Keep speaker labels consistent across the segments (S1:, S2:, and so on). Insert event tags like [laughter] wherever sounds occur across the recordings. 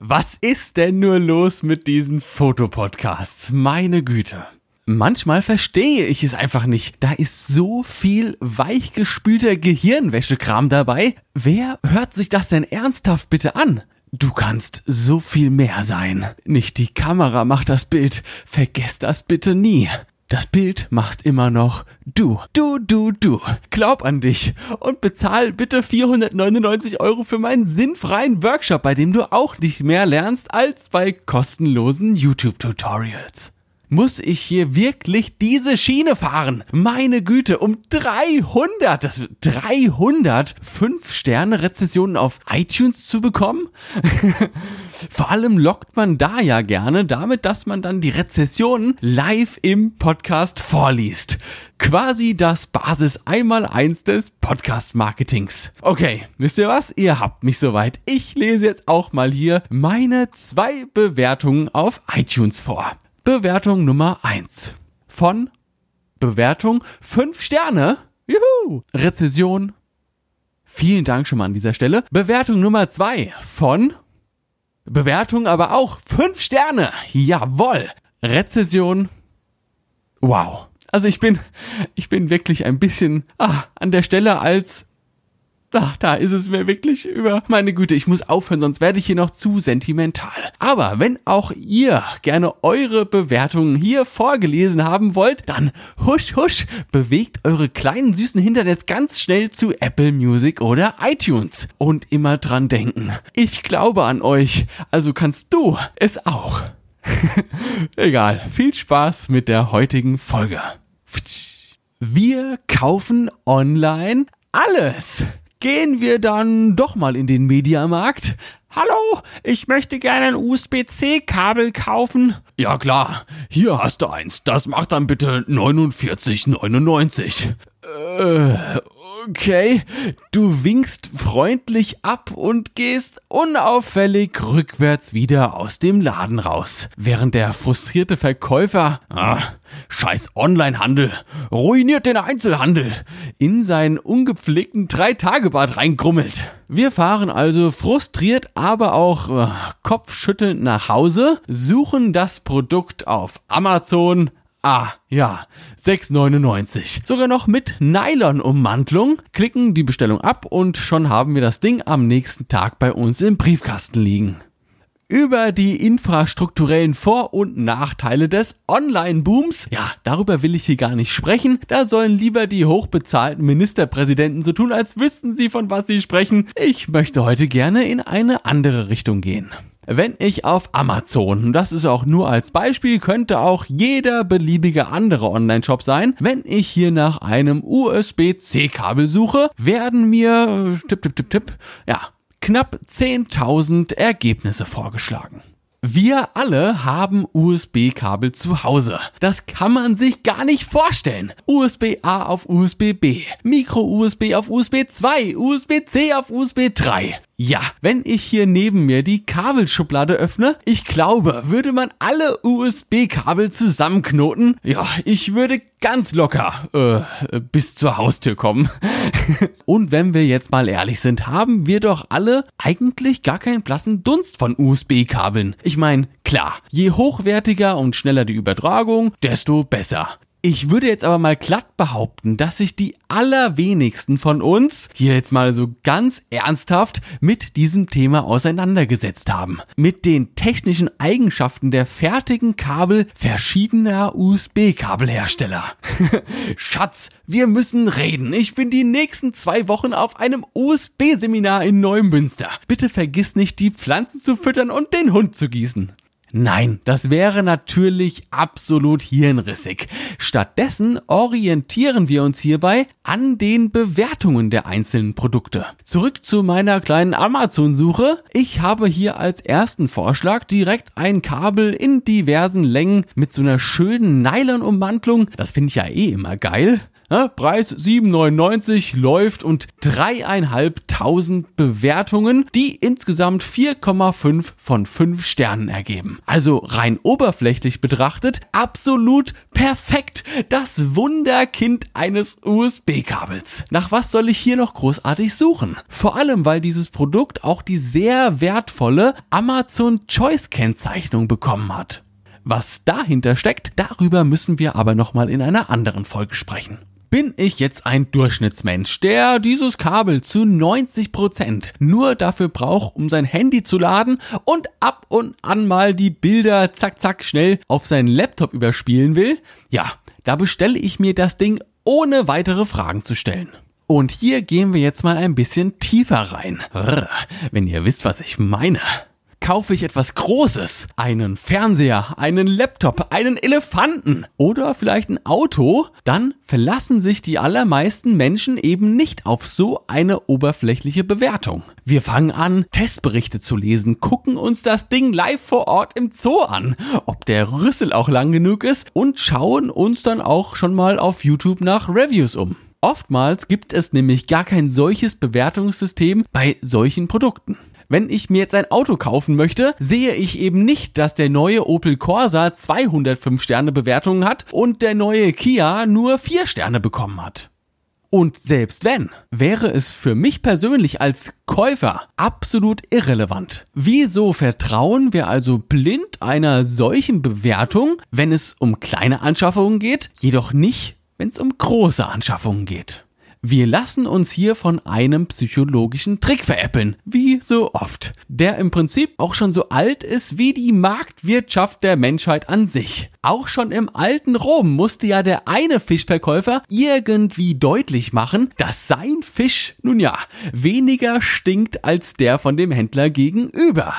S1: Was ist denn nur los mit diesen Fotopodcasts? Meine Güte. Manchmal verstehe ich es einfach nicht. Da ist so viel weichgespülter Gehirnwäschekram dabei. Wer hört sich das denn ernsthaft bitte an? Du kannst so viel mehr sein. Nicht die Kamera macht das Bild. Vergesst das bitte nie. Das Bild machst immer noch du. Du, du, du. Glaub an dich und bezahl bitte 499 Euro für meinen sinnfreien Workshop, bei dem du auch nicht mehr lernst als bei kostenlosen YouTube-Tutorials. Muss ich hier wirklich diese Schiene fahren? Meine Güte, um 300, das 300 5-Sterne-Rezessionen auf iTunes zu bekommen? [laughs] Vor allem lockt man da ja gerne damit, dass man dann die Rezessionen live im Podcast vorliest. Quasi das Basis einmal eins des Podcast-Marketings. Okay, wisst ihr was? Ihr habt mich soweit. Ich lese jetzt auch mal hier meine zwei Bewertungen auf iTunes vor. Bewertung Nummer 1 von Bewertung 5 Sterne. Juhu! Rezession. Vielen Dank schon mal an dieser Stelle. Bewertung Nummer 2 von Bewertung aber auch 5 Sterne. Jawoll. Rezession. Wow. Also ich bin, ich bin wirklich ein bisschen ah, an der Stelle als da, da ist es mir wirklich über. Meine Güte, ich muss aufhören, sonst werde ich hier noch zu sentimental. Aber wenn auch ihr gerne eure Bewertungen hier vorgelesen haben wollt, dann husch husch, bewegt eure kleinen süßen Hintern jetzt ganz schnell zu Apple Music oder iTunes. Und immer dran denken. Ich glaube an euch, also kannst du es auch. [laughs] Egal, viel Spaß mit der heutigen Folge. Wir kaufen online alles gehen wir dann doch mal in den Mediamarkt. Hallo, ich möchte gerne ein USB-C-Kabel kaufen. Ja klar, hier hast du eins. Das macht dann bitte 49,99. Äh, Okay, du winkst freundlich ab und gehst unauffällig rückwärts wieder aus dem Laden raus, während der frustrierte Verkäufer, ah, scheiß Onlinehandel, ruiniert den Einzelhandel, in seinen ungepflegten Drei-Tage-Bad reingrummelt. Wir fahren also frustriert, aber auch äh, kopfschüttelnd nach Hause, suchen das Produkt auf Amazon, Ah, ja, 6,99. Sogar noch mit Nylon-Ummantlung. Klicken die Bestellung ab und schon haben wir das Ding am nächsten Tag bei uns im Briefkasten liegen. Über die infrastrukturellen Vor- und Nachteile des Online-Booms, ja, darüber will ich hier gar nicht sprechen. Da sollen lieber die hochbezahlten Ministerpräsidenten so tun, als wüssten sie, von was sie sprechen. Ich möchte heute gerne in eine andere Richtung gehen. Wenn ich auf Amazon, das ist auch nur als Beispiel, könnte auch jeder beliebige andere Online-Shop sein, wenn ich hier nach einem USB-C-Kabel suche, werden mir, äh, tipp, tipp, tipp, tipp, ja, knapp 10.000 Ergebnisse vorgeschlagen. Wir alle haben USB-Kabel zu Hause. Das kann man sich gar nicht vorstellen. USB-A auf USB-B, Micro-USB auf USB 2, USB-C auf USB 3. Ja, wenn ich hier neben mir die Kabelschublade öffne, ich glaube, würde man alle USB-Kabel zusammenknoten, ja, ich würde ganz locker äh, bis zur Haustür kommen. [laughs] Und wenn wir jetzt mal ehrlich sind, haben wir doch alle eigentlich gar keinen blassen Dunst von USB-Kabeln. Ich meine, klar, je hochwertiger und schneller die Übertragung, desto besser. Ich würde jetzt aber mal glatt behaupten, dass sich die allerwenigsten von uns hier jetzt mal so ganz ernsthaft mit diesem Thema auseinandergesetzt haben. Mit den technischen Eigenschaften der fertigen Kabel verschiedener USB-Kabelhersteller. [laughs] Schatz, wir müssen reden. Ich bin die nächsten zwei Wochen auf einem USB-Seminar in Neumünster. Bitte vergiss nicht, die Pflanzen zu füttern und den Hund zu gießen. Nein, das wäre natürlich absolut hirnrissig. Stattdessen orientieren wir uns hierbei an den Bewertungen der einzelnen Produkte. Zurück zu meiner kleinen Amazon-Suche. Ich habe hier als ersten Vorschlag direkt ein Kabel in diversen Längen mit so einer schönen Nylon-Ummantlung. Das finde ich ja eh immer geil. Ne? Preis 7,99 läuft und dreieinhalbtausend Bewertungen, die insgesamt 4,5 von 5 Sternen ergeben. Also rein oberflächlich betrachtet absolut perfekt. Das Wunderkind eines USB-Kabels. Nach was soll ich hier noch großartig suchen? Vor allem, weil dieses Produkt auch die sehr wertvolle Amazon Choice Kennzeichnung bekommen hat. Was dahinter steckt, darüber müssen wir aber nochmal in einer anderen Folge sprechen bin ich jetzt ein Durchschnittsmensch, der dieses Kabel zu 90 Prozent nur dafür braucht, um sein Handy zu laden und ab und an mal die Bilder zack zack schnell auf seinen Laptop überspielen will? Ja, da bestelle ich mir das Ding ohne weitere Fragen zu stellen. Und hier gehen wir jetzt mal ein bisschen tiefer rein. Wenn ihr wisst, was ich meine kaufe ich etwas Großes. Einen Fernseher, einen Laptop, einen Elefanten oder vielleicht ein Auto, dann verlassen sich die allermeisten Menschen eben nicht auf so eine oberflächliche Bewertung. Wir fangen an, Testberichte zu lesen, gucken uns das Ding live vor Ort im Zoo an, ob der Rüssel auch lang genug ist und schauen uns dann auch schon mal auf YouTube nach Reviews um. Oftmals gibt es nämlich gar kein solches Bewertungssystem bei solchen Produkten. Wenn ich mir jetzt ein Auto kaufen möchte, sehe ich eben nicht, dass der neue Opel Corsa 205 Sterne Bewertungen hat und der neue Kia nur 4 Sterne bekommen hat. Und selbst wenn, wäre es für mich persönlich als Käufer absolut irrelevant. Wieso vertrauen wir also blind einer solchen Bewertung, wenn es um kleine Anschaffungen geht, jedoch nicht, wenn es um große Anschaffungen geht? Wir lassen uns hier von einem psychologischen Trick veräppeln, wie so oft, der im Prinzip auch schon so alt ist wie die Marktwirtschaft der Menschheit an sich. Auch schon im alten Rom musste ja der eine Fischverkäufer irgendwie deutlich machen, dass sein Fisch, nun ja, weniger stinkt als der von dem Händler gegenüber.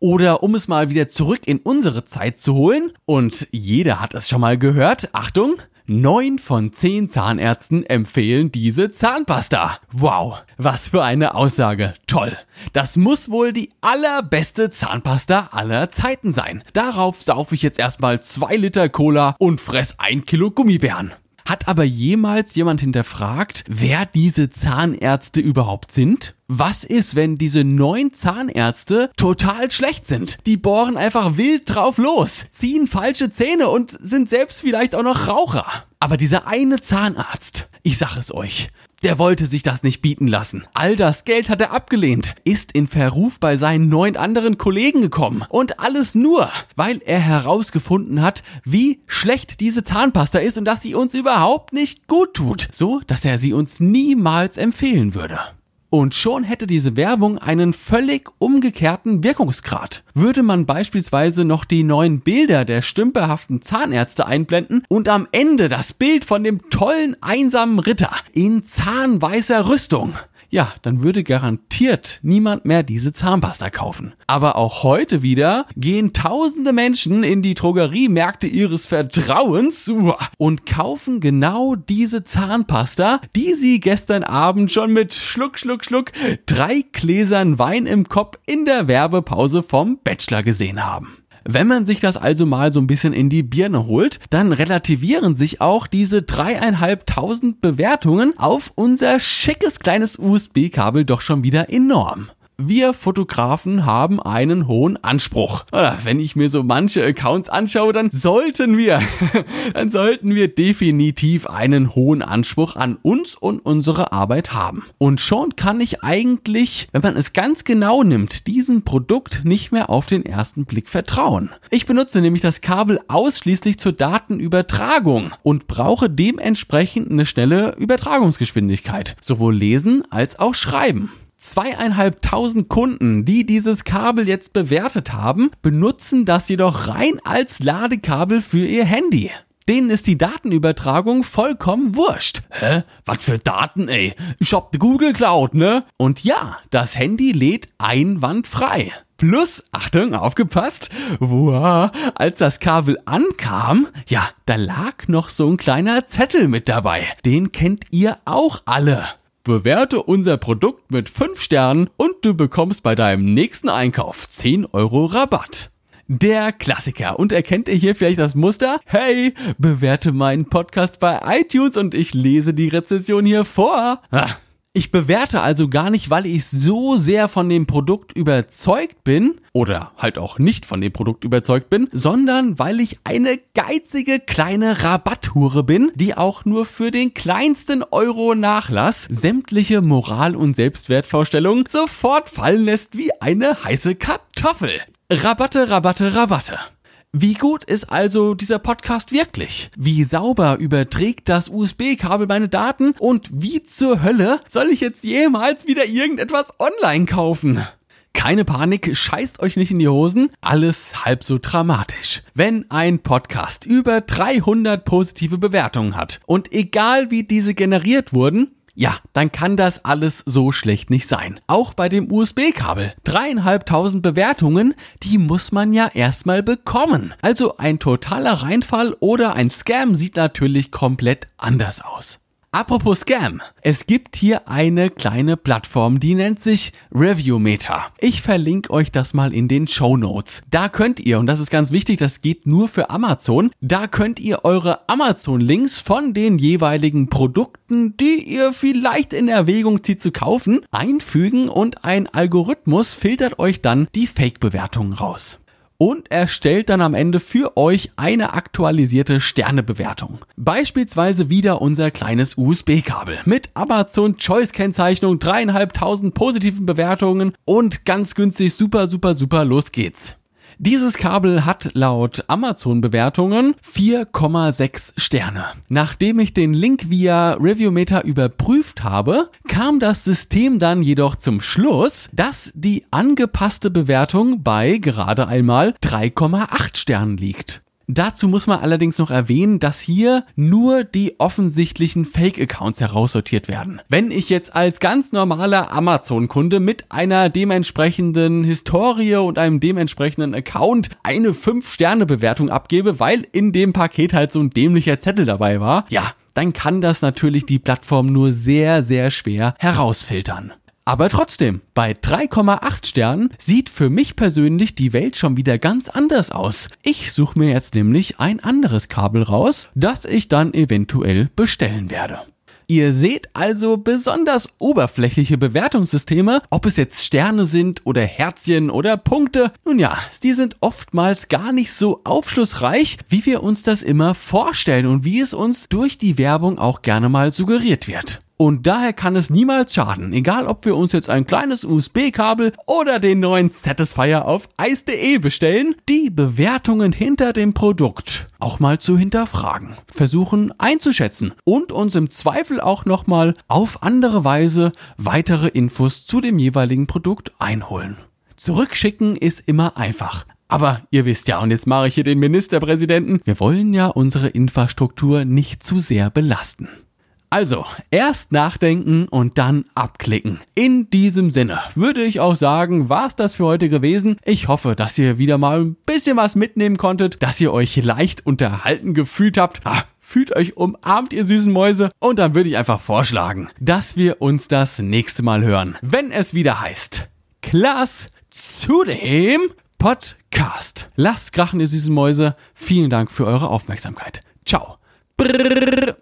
S1: Oder um es mal wieder zurück in unsere Zeit zu holen, und jeder hat es schon mal gehört, Achtung, Neun von zehn Zahnärzten empfehlen diese Zahnpasta. Wow, was für eine Aussage. Toll. Das muss wohl die allerbeste Zahnpasta aller Zeiten sein. Darauf saufe ich jetzt erstmal zwei Liter Cola und fress ein Kilo Gummibären. Hat aber jemals jemand hinterfragt, wer diese Zahnärzte überhaupt sind? Was ist, wenn diese neun Zahnärzte total schlecht sind? Die bohren einfach wild drauf los, ziehen falsche Zähne und sind selbst vielleicht auch noch Raucher. Aber dieser eine Zahnarzt, ich sag es euch, der wollte sich das nicht bieten lassen. All das Geld hat er abgelehnt, ist in Verruf bei seinen neun anderen Kollegen gekommen. Und alles nur, weil er herausgefunden hat, wie schlecht diese Zahnpasta ist und dass sie uns überhaupt nicht gut tut. So, dass er sie uns niemals empfehlen würde. Und schon hätte diese Werbung einen völlig umgekehrten Wirkungsgrad. Würde man beispielsweise noch die neuen Bilder der stümperhaften Zahnärzte einblenden und am Ende das Bild von dem tollen einsamen Ritter in zahnweißer Rüstung, ja, dann würde garantiert niemand mehr diese Zahnpasta kaufen. Aber auch heute wieder gehen tausende Menschen in die Drogeriemärkte ihres Vertrauens und kaufen genau diese Zahnpasta, die sie gestern Abend schon mit Schluck, Schluck, Schluck drei Gläsern Wein im Kopf in der Werbepause vom Bachelor gesehen haben. Wenn man sich das also mal so ein bisschen in die Birne holt, dann relativieren sich auch diese dreieinhalbtausend Bewertungen auf unser schickes kleines USB-Kabel doch schon wieder enorm wir Fotografen haben einen hohen Anspruch. Oder wenn ich mir so manche Accounts anschaue, dann sollten wir, [laughs] dann sollten wir definitiv einen hohen Anspruch an uns und unsere Arbeit haben. Und schon kann ich eigentlich, wenn man es ganz genau nimmt, diesem Produkt nicht mehr auf den ersten Blick vertrauen. Ich benutze nämlich das Kabel ausschließlich zur Datenübertragung und brauche dementsprechend eine schnelle Übertragungsgeschwindigkeit. Sowohl lesen als auch schreiben zweieinhalbtausend Kunden, die dieses Kabel jetzt bewertet haben, benutzen das jedoch rein als Ladekabel für ihr Handy. Denen ist die Datenübertragung vollkommen wurscht. Hä? Was für Daten, ey? Ich hab die Google Cloud, ne? Und ja, das Handy lädt einwandfrei. Plus, Achtung, aufgepasst, wow, als das Kabel ankam, ja, da lag noch so ein kleiner Zettel mit dabei. Den kennt ihr auch alle. Bewerte unser Produkt mit 5 Sternen und du bekommst bei deinem nächsten Einkauf 10 Euro Rabatt. Der Klassiker. Und erkennt ihr hier vielleicht das Muster? Hey, bewerte meinen Podcast bei iTunes und ich lese die Rezession hier vor. Ah. Ich bewerte also gar nicht, weil ich so sehr von dem Produkt überzeugt bin oder halt auch nicht von dem Produkt überzeugt bin, sondern weil ich eine geizige kleine Rabatthure bin, die auch nur für den kleinsten Euro Nachlass sämtliche Moral- und Selbstwertvorstellungen sofort fallen lässt wie eine heiße Kartoffel. Rabatte, Rabatte, Rabatte. Wie gut ist also dieser Podcast wirklich? Wie sauber überträgt das USB-Kabel meine Daten? Und wie zur Hölle soll ich jetzt jemals wieder irgendetwas online kaufen? Keine Panik, scheißt euch nicht in die Hosen, alles halb so dramatisch. Wenn ein Podcast über 300 positive Bewertungen hat und egal wie diese generiert wurden, ja, dann kann das alles so schlecht nicht sein. Auch bei dem USB-Kabel. Dreieinhalbtausend Bewertungen, die muss man ja erstmal bekommen. Also ein totaler Reinfall oder ein Scam sieht natürlich komplett anders aus. Apropos Scam. Es gibt hier eine kleine Plattform, die nennt sich Reviewmeter. Ich verlinke euch das mal in den Show Notes. Da könnt ihr, und das ist ganz wichtig, das geht nur für Amazon, da könnt ihr eure Amazon-Links von den jeweiligen Produkten, die ihr vielleicht in Erwägung zieht zu kaufen, einfügen und ein Algorithmus filtert euch dann die Fake-Bewertungen raus und erstellt dann am Ende für euch eine aktualisierte Sternebewertung. Beispielsweise wieder unser kleines USB-Kabel mit Amazon Choice Kennzeichnung, dreieinhalbtausend positiven Bewertungen und ganz günstig super, super, super, los geht's. Dieses Kabel hat laut Amazon-Bewertungen 4,6 Sterne. Nachdem ich den Link via Reviewmeter überprüft habe, kam das System dann jedoch zum Schluss, dass die angepasste Bewertung bei gerade einmal 3,8 Sternen liegt. Dazu muss man allerdings noch erwähnen, dass hier nur die offensichtlichen Fake-Accounts heraussortiert werden. Wenn ich jetzt als ganz normaler Amazon-Kunde mit einer dementsprechenden Historie und einem dementsprechenden Account eine 5-Sterne-Bewertung abgebe, weil in dem Paket halt so ein dämlicher Zettel dabei war, ja, dann kann das natürlich die Plattform nur sehr, sehr schwer herausfiltern. Aber trotzdem, bei 3,8 Sternen sieht für mich persönlich die Welt schon wieder ganz anders aus. Ich suche mir jetzt nämlich ein anderes Kabel raus, das ich dann eventuell bestellen werde. Ihr seht also besonders oberflächliche Bewertungssysteme, ob es jetzt Sterne sind oder Herzchen oder Punkte. Nun ja, die sind oftmals gar nicht so aufschlussreich, wie wir uns das immer vorstellen und wie es uns durch die Werbung auch gerne mal suggeriert wird. Und daher kann es niemals schaden, egal ob wir uns jetzt ein kleines USB-Kabel oder den neuen Satisfier auf ice.de bestellen, die Bewertungen hinter dem Produkt auch mal zu hinterfragen, versuchen einzuschätzen und uns im Zweifel auch nochmal auf andere Weise weitere Infos zu dem jeweiligen Produkt einholen. Zurückschicken ist immer einfach. Aber ihr wisst ja, und jetzt mache ich hier den Ministerpräsidenten, wir wollen ja unsere Infrastruktur nicht zu sehr belasten. Also, erst nachdenken und dann abklicken. In diesem Sinne würde ich auch sagen, war's das für heute gewesen. Ich hoffe, dass ihr wieder mal ein bisschen was mitnehmen konntet, dass ihr euch leicht unterhalten gefühlt habt. Ah, fühlt euch umarmt, ihr süßen Mäuse. Und dann würde ich einfach vorschlagen, dass wir uns das nächste Mal hören, wenn es wieder heißt Klaas zu dem Podcast. Lasst krachen, ihr süßen Mäuse. Vielen Dank für eure Aufmerksamkeit. Ciao. Brrr.